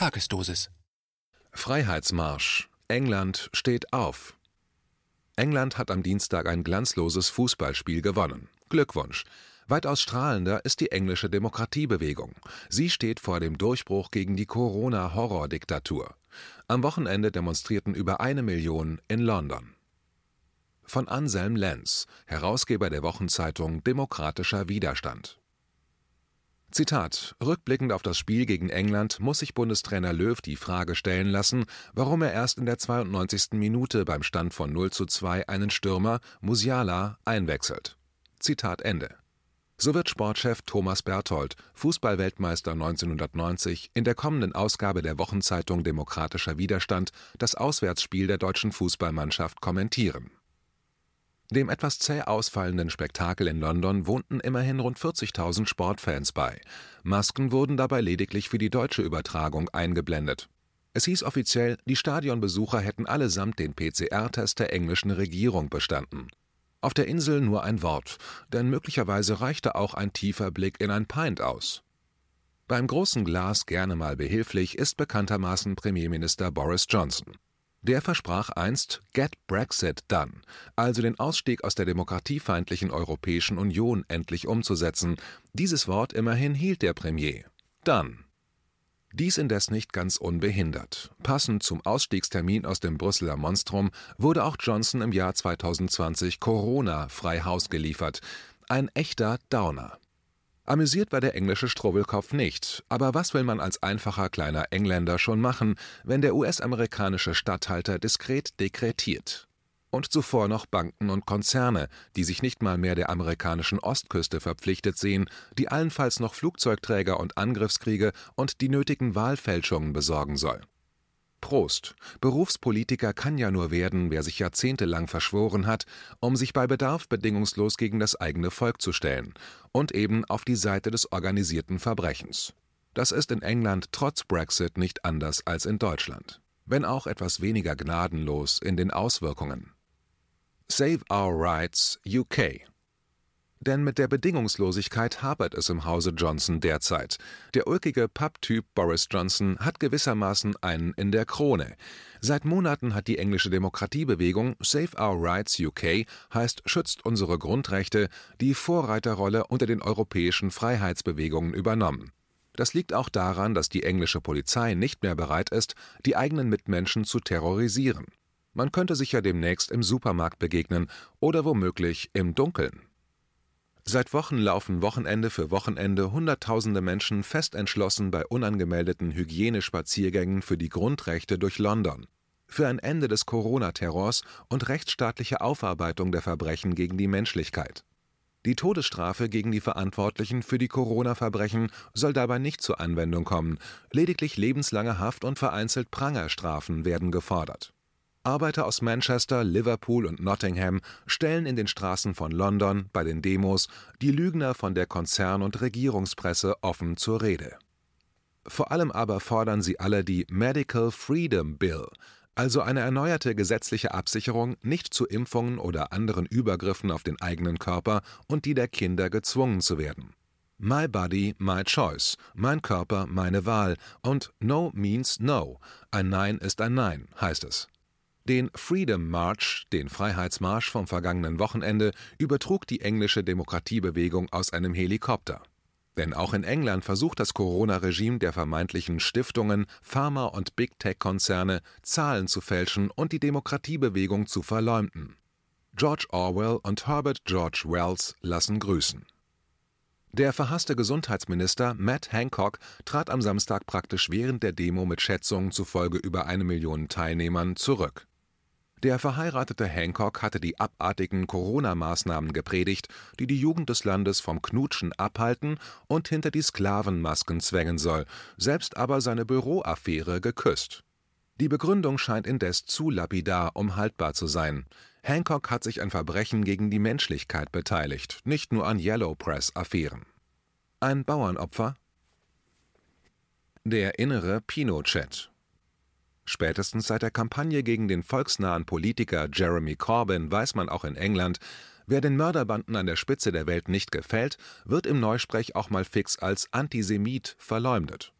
Tagesdosis. Freiheitsmarsch. England steht auf. England hat am Dienstag ein glanzloses Fußballspiel gewonnen. Glückwunsch. Weitaus strahlender ist die englische Demokratiebewegung. Sie steht vor dem Durchbruch gegen die Corona-Horror-Diktatur. Am Wochenende demonstrierten über eine Million in London. Von Anselm Lenz, Herausgeber der Wochenzeitung Demokratischer Widerstand. Zitat: Rückblickend auf das Spiel gegen England muss sich Bundestrainer Löw die Frage stellen lassen, warum er erst in der 92. Minute beim Stand von 0 zu 2 einen Stürmer, Musiala, einwechselt. Zitat Ende. So wird Sportchef Thomas Berthold, Fußballweltmeister 1990, in der kommenden Ausgabe der Wochenzeitung Demokratischer Widerstand das Auswärtsspiel der deutschen Fußballmannschaft kommentieren dem etwas zäh ausfallenden Spektakel in London wohnten immerhin rund 40.000 Sportfans bei. Masken wurden dabei lediglich für die deutsche Übertragung eingeblendet. Es hieß offiziell, die Stadionbesucher hätten allesamt den PCR-Test der englischen Regierung bestanden. Auf der Insel nur ein Wort, denn möglicherweise reichte auch ein tiefer Blick in ein Pint aus. Beim großen Glas gerne mal behilflich ist bekanntermaßen Premierminister Boris Johnson. Der versprach einst Get Brexit Done, also den Ausstieg aus der demokratiefeindlichen Europäischen Union endlich umzusetzen. Dieses Wort immerhin hielt der Premier. Done. Dies indes nicht ganz unbehindert. Passend zum Ausstiegstermin aus dem Brüsseler Monstrum wurde auch Johnson im Jahr 2020 Corona frei Haus geliefert. Ein echter Downer. Amüsiert war der englische Struwwelkopf nicht, aber was will man als einfacher kleiner Engländer schon machen, wenn der US-amerikanische Statthalter diskret dekretiert? Und zuvor noch Banken und Konzerne, die sich nicht mal mehr der amerikanischen Ostküste verpflichtet sehen, die allenfalls noch Flugzeugträger und Angriffskriege und die nötigen Wahlfälschungen besorgen soll. Prost. Berufspolitiker kann ja nur werden, wer sich jahrzehntelang verschworen hat, um sich bei Bedarf bedingungslos gegen das eigene Volk zu stellen und eben auf die Seite des organisierten Verbrechens. Das ist in England trotz Brexit nicht anders als in Deutschland, wenn auch etwas weniger gnadenlos in den Auswirkungen. Save Our Rights UK denn mit der Bedingungslosigkeit hapert es im Hause Johnson derzeit. Der ulkige Papptyp Boris Johnson hat gewissermaßen einen in der Krone. Seit Monaten hat die englische Demokratiebewegung Save Our Rights UK heißt Schützt unsere Grundrechte die Vorreiterrolle unter den europäischen Freiheitsbewegungen übernommen. Das liegt auch daran, dass die englische Polizei nicht mehr bereit ist, die eigenen Mitmenschen zu terrorisieren. Man könnte sich ja demnächst im Supermarkt begegnen oder womöglich im Dunkeln. Seit Wochen laufen Wochenende für Wochenende Hunderttausende Menschen fest entschlossen bei unangemeldeten Hygienespaziergängen für die Grundrechte durch London, für ein Ende des Corona-Terrors und rechtsstaatliche Aufarbeitung der Verbrechen gegen die Menschlichkeit. Die Todesstrafe gegen die Verantwortlichen für die Corona-Verbrechen soll dabei nicht zur Anwendung kommen, lediglich lebenslange Haft und vereinzelt Prangerstrafen werden gefordert Arbeiter aus Manchester, Liverpool und Nottingham stellen in den Straßen von London bei den Demos die Lügner von der Konzern und Regierungspresse offen zur Rede. Vor allem aber fordern sie alle die Medical Freedom Bill, also eine erneuerte gesetzliche Absicherung, nicht zu Impfungen oder anderen Übergriffen auf den eigenen Körper und die der Kinder gezwungen zu werden. My Body, My Choice, mein Körper, meine Wahl und No means No, ein Nein ist ein Nein, heißt es. Den Freedom March, den Freiheitsmarsch vom vergangenen Wochenende, übertrug die englische Demokratiebewegung aus einem Helikopter. Denn auch in England versucht das Corona-Regime der vermeintlichen Stiftungen, Pharma- und Big-Tech-Konzerne Zahlen zu fälschen und die Demokratiebewegung zu verleumden. George Orwell und Herbert George Wells lassen grüßen. Der verhasste Gesundheitsminister Matt Hancock trat am Samstag praktisch während der Demo mit Schätzungen zufolge über eine Million Teilnehmern zurück. Der verheiratete Hancock hatte die abartigen Corona-Maßnahmen gepredigt, die die Jugend des Landes vom Knutschen abhalten und hinter die Sklavenmasken zwängen soll, selbst aber seine Büroaffäre geküsst. Die Begründung scheint indes zu lapidar, um haltbar zu sein. Hancock hat sich an Verbrechen gegen die Menschlichkeit beteiligt, nicht nur an Yellow Press-Affären. Ein Bauernopfer? Der innere Pinochet Spätestens seit der Kampagne gegen den volksnahen Politiker Jeremy Corbyn weiß man auch in England, wer den Mörderbanden an der Spitze der Welt nicht gefällt, wird im Neusprech auch mal fix als Antisemit verleumdet.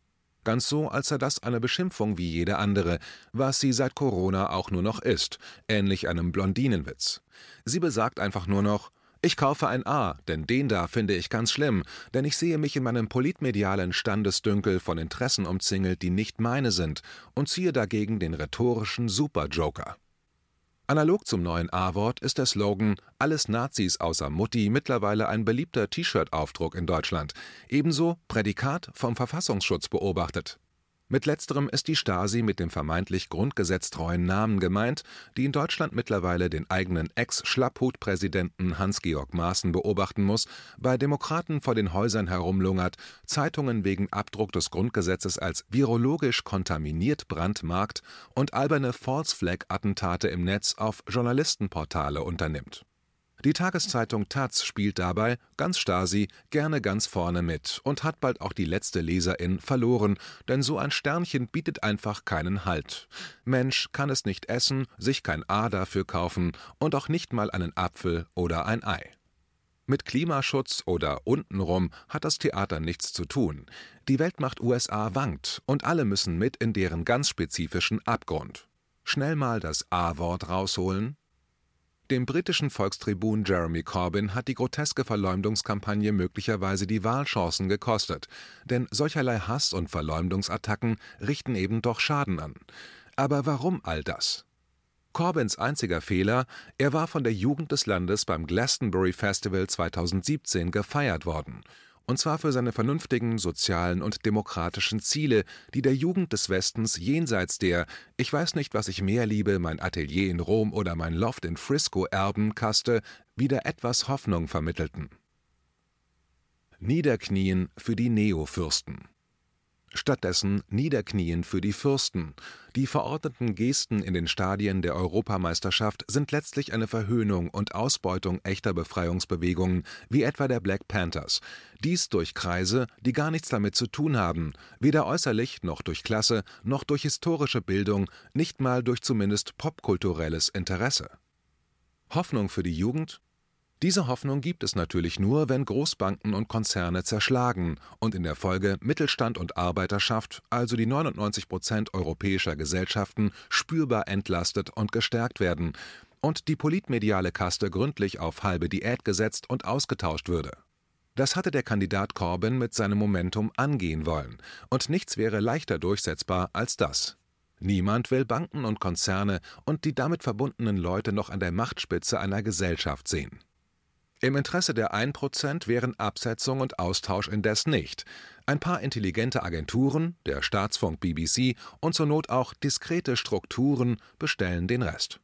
Ganz so, als sei das eine Beschimpfung wie jede andere, was sie seit Corona auch nur noch ist, ähnlich einem Blondinenwitz. Sie besagt einfach nur noch, ich kaufe ein A, denn den da finde ich ganz schlimm, denn ich sehe mich in meinem politmedialen Standesdünkel von Interessen umzingelt, die nicht meine sind, und ziehe dagegen den rhetorischen Superjoker. Analog zum neuen A-Wort ist der Slogan Alles Nazis außer Mutti mittlerweile ein beliebter T-Shirt-Aufdruck in Deutschland, ebenso Prädikat vom Verfassungsschutz beobachtet. Mit letzterem ist die Stasi mit dem vermeintlich grundgesetztreuen Namen gemeint, die in Deutschland mittlerweile den eigenen Ex-Schlapphut-Präsidenten Hans-Georg Maaßen beobachten muss, bei Demokraten vor den Häusern herumlungert, Zeitungen wegen Abdruck des Grundgesetzes als virologisch kontaminiert brandmarkt und alberne False-Flag-Attentate im Netz auf Journalistenportale unternimmt die Tageszeitung taz spielt dabei, ganz Stasi, gerne ganz vorne mit und hat bald auch die letzte Leserin verloren, denn so ein Sternchen bietet einfach keinen Halt. Mensch kann es nicht essen, sich kein A dafür kaufen und auch nicht mal einen Apfel oder ein Ei. Mit Klimaschutz oder untenrum hat das Theater nichts zu tun. Die Weltmacht USA wankt und alle müssen mit in deren ganz spezifischen Abgrund. Schnell mal das A-Wort rausholen, dem britischen Volkstribun Jeremy Corbyn hat die groteske Verleumdungskampagne möglicherweise die Wahlchancen gekostet, denn solcherlei Hass und Verleumdungsattacken richten eben doch Schaden an. Aber warum all das? Corbyns einziger Fehler, er war von der Jugend des Landes beim Glastonbury Festival 2017 gefeiert worden und zwar für seine vernünftigen sozialen und demokratischen Ziele, die der Jugend des Westens jenseits der „ Ich weiß nicht, was ich mehr liebe, mein Atelier in Rom oder mein Loft in Frisco erben “Kaste wieder etwas Hoffnung vermittelten. Niederknien für die Neofürsten Stattdessen Niederknien für die Fürsten. Die verordneten Gesten in den Stadien der Europameisterschaft sind letztlich eine Verhöhnung und Ausbeutung echter Befreiungsbewegungen, wie etwa der Black Panthers. Dies durch Kreise, die gar nichts damit zu tun haben, weder äußerlich noch durch Klasse, noch durch historische Bildung, nicht mal durch zumindest popkulturelles Interesse. Hoffnung für die Jugend? Diese Hoffnung gibt es natürlich nur, wenn Großbanken und Konzerne zerschlagen und in der Folge Mittelstand und Arbeiterschaft, also die 99 Prozent europäischer Gesellschaften, spürbar entlastet und gestärkt werden und die politmediale Kaste gründlich auf halbe Diät gesetzt und ausgetauscht würde. Das hatte der Kandidat Corbyn mit seinem Momentum angehen wollen, und nichts wäre leichter durchsetzbar als das. Niemand will Banken und Konzerne und die damit verbundenen Leute noch an der Machtspitze einer Gesellschaft sehen. Im Interesse der 1% wären Absetzung und Austausch indes nicht. Ein paar intelligente Agenturen, der Staatsfunk BBC und zur Not auch diskrete Strukturen bestellen den Rest.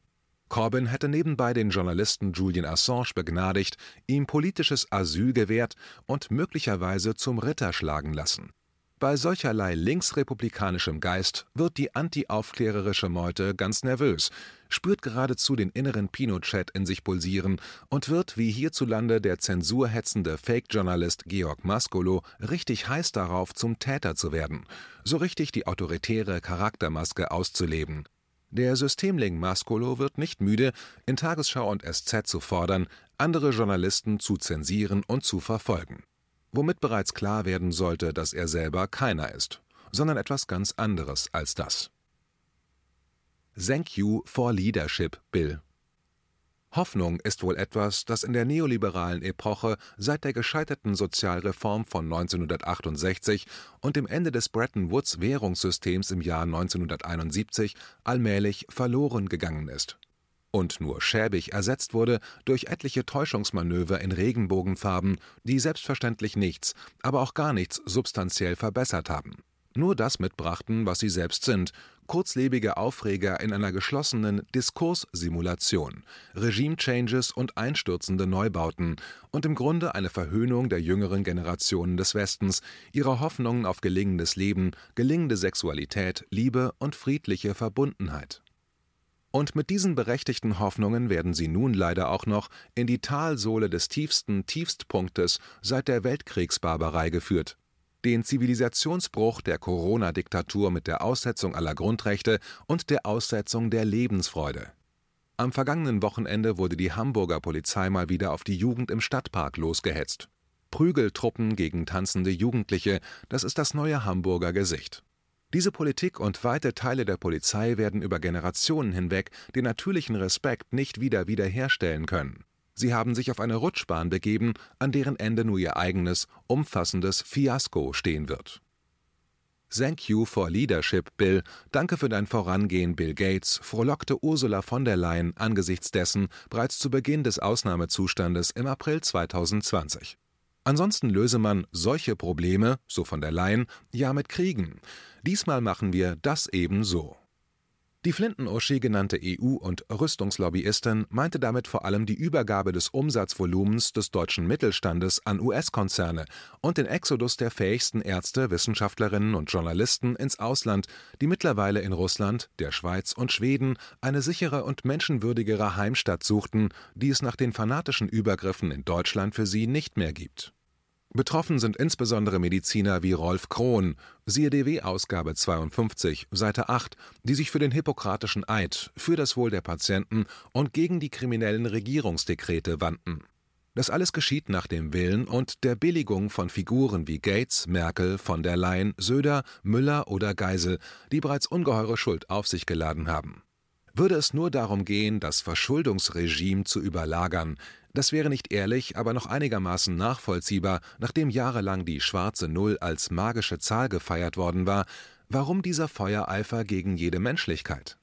Corbyn hätte nebenbei den Journalisten Julian Assange begnadigt, ihm politisches Asyl gewährt und möglicherweise zum Ritter schlagen lassen. Bei solcherlei linksrepublikanischem Geist wird die antiaufklärerische Meute ganz nervös, spürt geradezu den inneren Pinochet in sich pulsieren und wird wie hierzulande der zensurhetzende Fake-Journalist Georg Maskolo richtig heiß darauf, zum Täter zu werden, so richtig die autoritäre Charaktermaske auszuleben. Der Systemling Maskolo wird nicht müde, in Tagesschau und SZ zu fordern, andere Journalisten zu zensieren und zu verfolgen womit bereits klar werden sollte, dass er selber keiner ist, sondern etwas ganz anderes als das. Thank you for Leadership, Bill. Hoffnung ist wohl etwas, das in der neoliberalen Epoche seit der gescheiterten Sozialreform von 1968 und dem Ende des Bretton Woods Währungssystems im Jahr 1971 allmählich verloren gegangen ist und nur schäbig ersetzt wurde durch etliche Täuschungsmanöver in Regenbogenfarben, die selbstverständlich nichts, aber auch gar nichts substanziell verbessert haben. Nur das mitbrachten, was sie selbst sind, kurzlebige Aufreger in einer geschlossenen Diskurssimulation, Regime-Changes und einstürzende Neubauten und im Grunde eine Verhöhnung der jüngeren Generationen des Westens, ihrer Hoffnungen auf gelingendes Leben, gelingende Sexualität, Liebe und friedliche Verbundenheit. Und mit diesen berechtigten Hoffnungen werden sie nun leider auch noch in die Talsohle des tiefsten Tiefstpunktes seit der Weltkriegsbarbarei geführt. Den Zivilisationsbruch der Corona-Diktatur mit der Aussetzung aller Grundrechte und der Aussetzung der Lebensfreude. Am vergangenen Wochenende wurde die Hamburger Polizei mal wieder auf die Jugend im Stadtpark losgehetzt. Prügeltruppen gegen tanzende Jugendliche, das ist das neue Hamburger Gesicht. Diese Politik und weite Teile der Polizei werden über Generationen hinweg den natürlichen Respekt nicht wieder wiederherstellen können. Sie haben sich auf eine Rutschbahn begeben, an deren Ende nur ihr eigenes, umfassendes Fiasko stehen wird. Thank you for leadership, Bill. Danke für dein Vorangehen, Bill Gates, frohlockte Ursula von der Leyen angesichts dessen bereits zu Beginn des Ausnahmezustandes im April 2020. Ansonsten löse man solche Probleme, so von der Leyen, ja mit Kriegen. Diesmal machen wir das eben so. Die Flinten-Uschi genannte EU- und Rüstungslobbyistin meinte damit vor allem die Übergabe des Umsatzvolumens des deutschen Mittelstandes an US-Konzerne und den Exodus der fähigsten Ärzte, Wissenschaftlerinnen und Journalisten ins Ausland, die mittlerweile in Russland, der Schweiz und Schweden eine sichere und menschenwürdigere Heimstatt suchten, die es nach den fanatischen Übergriffen in Deutschland für sie nicht mehr gibt Betroffen sind insbesondere Mediziner wie Rolf Krohn, siehe DW-Ausgabe 52, Seite 8, die sich für den Hippokratischen Eid, für das Wohl der Patienten und gegen die kriminellen Regierungsdekrete wandten. Das alles geschieht nach dem Willen und der Billigung von Figuren wie Gates, Merkel, von der Leyen, Söder, Müller oder Geisel, die bereits ungeheure Schuld auf sich geladen haben. Würde es nur darum gehen, das Verschuldungsregime zu überlagern, das wäre nicht ehrlich, aber noch einigermaßen nachvollziehbar, nachdem jahrelang die schwarze Null als magische Zahl gefeiert worden war, warum dieser Feuereifer gegen jede Menschlichkeit?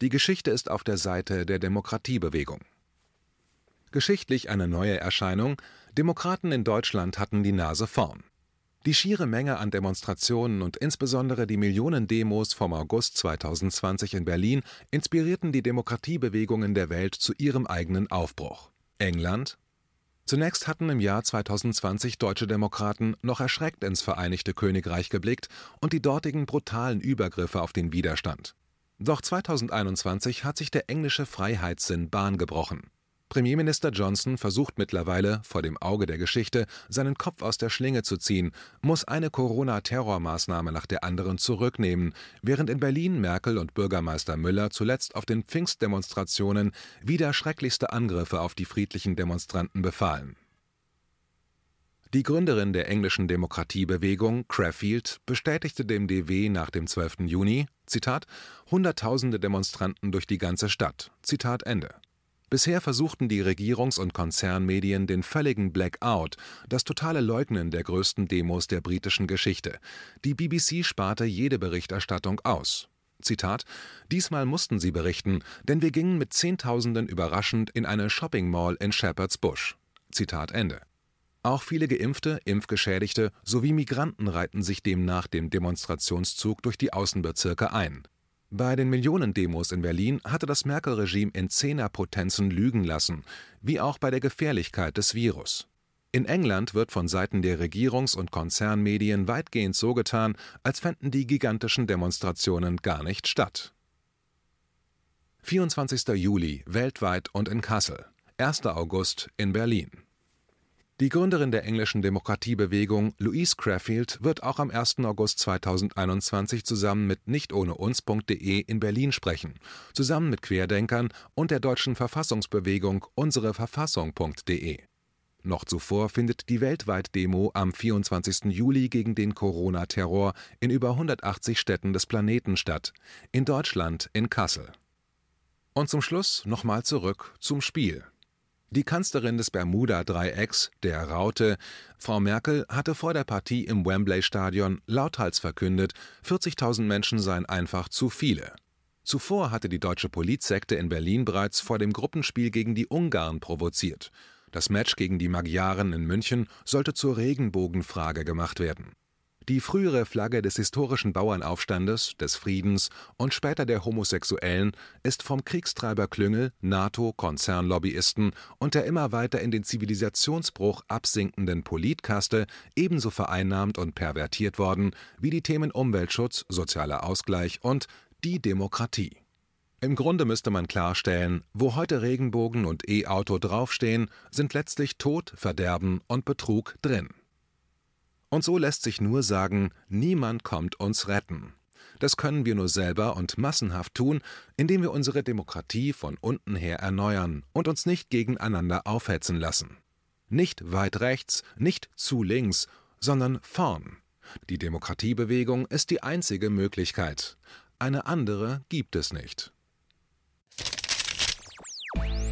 Die Geschichte ist auf der Seite der Demokratiebewegung. Geschichtlich eine neue Erscheinung, Demokraten in Deutschland hatten die Nase vorn. Die schiere Menge an Demonstrationen und insbesondere die Millionen Demos vom August 2020 in Berlin inspirierten die Demokratiebewegungen der Welt zu ihrem eigenen Aufbruch. England Zunächst hatten im Jahr 2020 deutsche Demokraten noch erschreckt ins Vereinigte Königreich geblickt und die dortigen brutalen Übergriffe auf den Widerstand. Doch 2021 hat sich der englische Freiheitssinn Bahn gebrochen. Premierminister Johnson versucht mittlerweile, vor dem Auge der Geschichte, seinen Kopf aus der Schlinge zu ziehen, muss eine Corona-Terrormaßnahme nach der anderen zurücknehmen, während in Berlin Merkel und Bürgermeister Müller zuletzt auf den Pfingstdemonstrationen wieder schrecklichste Angriffe auf die friedlichen Demonstranten befahlen. Die Gründerin der englischen Demokratiebewegung, Craffield, bestätigte dem DW nach dem 12. Juni, Zitat, Hunderttausende Demonstranten durch die ganze Stadt. Zitat Ende. Bisher versuchten die Regierungs- und Konzernmedien den völligen Blackout, das totale Leugnen der größten Demos der britischen Geschichte. Die BBC sparte jede Berichterstattung aus. Zitat: Diesmal mussten sie berichten, denn wir gingen mit Zehntausenden überraschend in eine Shopping Mall in Shepherd's Bush. Zitat Ende. Auch viele Geimpfte, Impfgeschädigte sowie Migranten reihten sich demnach dem Demonstrationszug durch die Außenbezirke ein. Bei den Millionendemos in Berlin hatte das Merkel-Regime in Zehnerpotenzen lügen lassen, wie auch bei der Gefährlichkeit des Virus. In England wird von Seiten der Regierungs- und Konzernmedien weitgehend so getan, als fänden die gigantischen Demonstrationen gar nicht statt. 24. Juli weltweit und in Kassel, 1. August in Berlin die Gründerin der englischen Demokratiebewegung, Louise Craffield, wird auch am 1. August 2021 zusammen mit nichtohneuns.de in Berlin sprechen, zusammen mit Querdenkern und der deutschen Verfassungsbewegung unsereverfassung.de. Noch zuvor findet die Weltweit-Demo am 24. Juli gegen den Corona-Terror in über 180 Städten des Planeten statt, in Deutschland in Kassel. Und zum Schluss nochmal zurück zum Spiel. Die Kanzlerin des Bermuda-Dreiecks, der Raute, Frau Merkel, hatte vor der Partie im Wembley-Stadion lauthals verkündet, 40.000 Menschen seien einfach zu viele. Zuvor hatte die deutsche Politsekte in Berlin bereits vor dem Gruppenspiel gegen die Ungarn provoziert. Das Match gegen die Magyaren in München sollte zur Regenbogenfrage gemacht werden. Die frühere Flagge des historischen Bauernaufstandes, des Friedens und später der Homosexuellen ist vom Kriegstreiber Klüngel, NATO-Konzernlobbyisten und der immer weiter in den Zivilisationsbruch absinkenden Politkaste ebenso vereinnahmt und pervertiert worden wie die Themen Umweltschutz, sozialer Ausgleich und die Demokratie. Im Grunde müsste man klarstellen, wo heute Regenbogen und E-Auto draufstehen, sind letztlich Tod, Verderben und Betrug drin. Und so lässt sich nur sagen, niemand kommt uns retten. Das können wir nur selber und massenhaft tun, indem wir unsere Demokratie von unten her erneuern und uns nicht gegeneinander aufhetzen lassen. Nicht weit rechts, nicht zu links, sondern vorn. Die Demokratiebewegung ist die einzige Möglichkeit. Eine andere gibt es nicht.